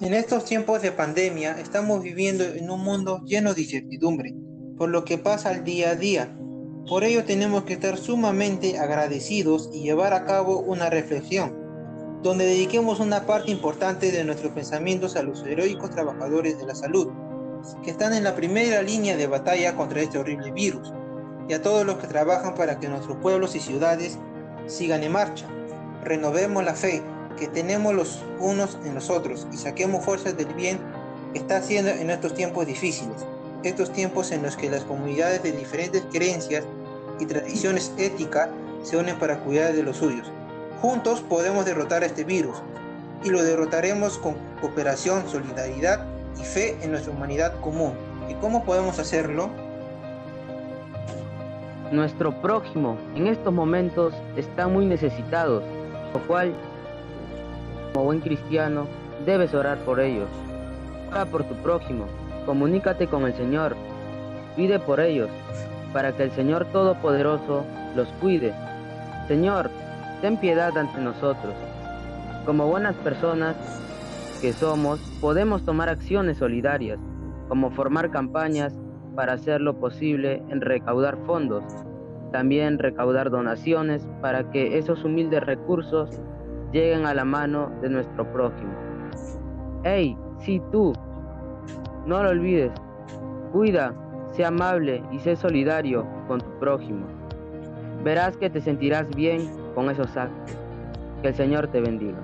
En estos tiempos de pandemia estamos viviendo en un mundo lleno de incertidumbre por lo que pasa al día a día. Por ello tenemos que estar sumamente agradecidos y llevar a cabo una reflexión, donde dediquemos una parte importante de nuestros pensamientos a los heroicos trabajadores de la salud, que están en la primera línea de batalla contra este horrible virus, y a todos los que trabajan para que nuestros pueblos y ciudades sigan en marcha. Renovemos la fe que tenemos los unos en los otros y saquemos fuerzas del bien que está haciendo en estos tiempos difíciles estos tiempos en los que las comunidades de diferentes creencias y tradiciones éticas se unen para cuidar de los suyos. Juntos podemos derrotar este virus y lo derrotaremos con cooperación, solidaridad y fe en nuestra humanidad común. ¿Y cómo podemos hacerlo? Nuestro prójimo en estos momentos está muy necesitado, lo cual, como buen cristiano, debes orar por ellos. Ora por tu prójimo, Comunícate con el Señor, pide por ellos, para que el Señor Todopoderoso los cuide. Señor, ten piedad ante nosotros. Como buenas personas que somos, podemos tomar acciones solidarias, como formar campañas para hacer lo posible en recaudar fondos, también recaudar donaciones para que esos humildes recursos lleguen a la mano de nuestro prójimo. Hey, si tú, no lo olvides. Cuida, sé amable y sé solidario con tu prójimo. Verás que te sentirás bien con esos actos. Que el Señor te bendiga.